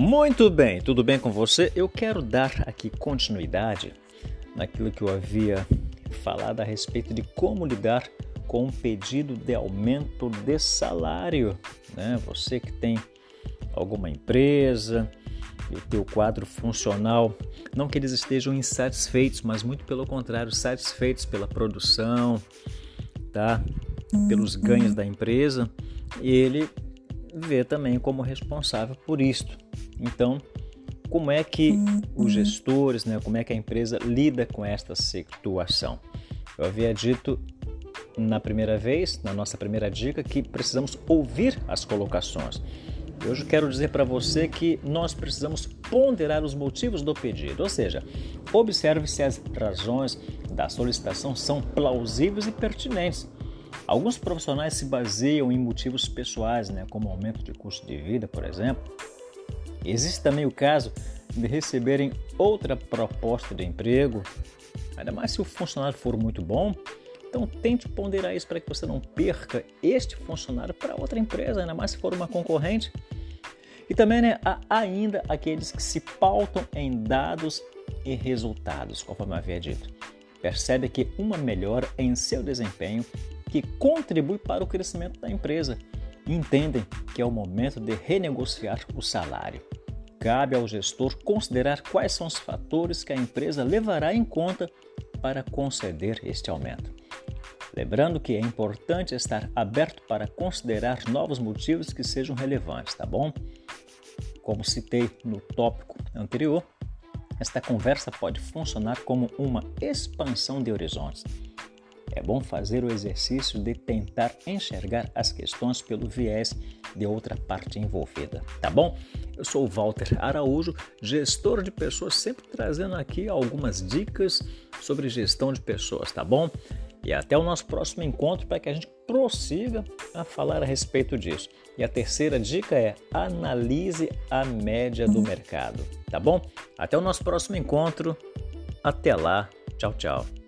Muito bem, tudo bem com você? Eu quero dar aqui continuidade naquilo que eu havia falado a respeito de como lidar com um pedido de aumento de salário. Né? Você que tem alguma empresa e o teu quadro funcional, não que eles estejam insatisfeitos, mas muito pelo contrário, satisfeitos pela produção, tá? pelos ganhos da empresa, ele vê também como responsável por isto. Então, como é que os uhum. gestores, né, como é que a empresa lida com esta situação? Eu havia dito na primeira vez, na nossa primeira dica, que precisamos ouvir as colocações. Hoje eu quero dizer para você que nós precisamos ponderar os motivos do pedido, ou seja, observe se as razões da solicitação são plausíveis e pertinentes. Alguns profissionais se baseiam em motivos pessoais, né, como aumento de custo de vida, por exemplo, Existe também o caso de receberem outra proposta de emprego, ainda mais se o funcionário for muito bom. Então tente ponderar isso para que você não perca este funcionário para outra empresa, ainda mais se for uma concorrente. E também né, há ainda aqueles que se pautam em dados e resultados, conforme havia dito. Percebe que uma melhora em seu desempenho que contribui para o crescimento da empresa entendem que é o momento de renegociar o salário. Cabe ao gestor considerar quais são os fatores que a empresa levará em conta para conceder este aumento. Lembrando que é importante estar aberto para considerar novos motivos que sejam relevantes, tá bom? Como citei no tópico anterior, esta conversa pode funcionar como uma expansão de horizontes é bom fazer o exercício de tentar enxergar as questões pelo viés de outra parte envolvida, tá bom? Eu sou o Walter Araújo, gestor de pessoas, sempre trazendo aqui algumas dicas sobre gestão de pessoas, tá bom? E até o nosso próximo encontro para que a gente prossiga a falar a respeito disso. E a terceira dica é analise a média do mercado, tá bom? Até o nosso próximo encontro. Até lá. Tchau, tchau.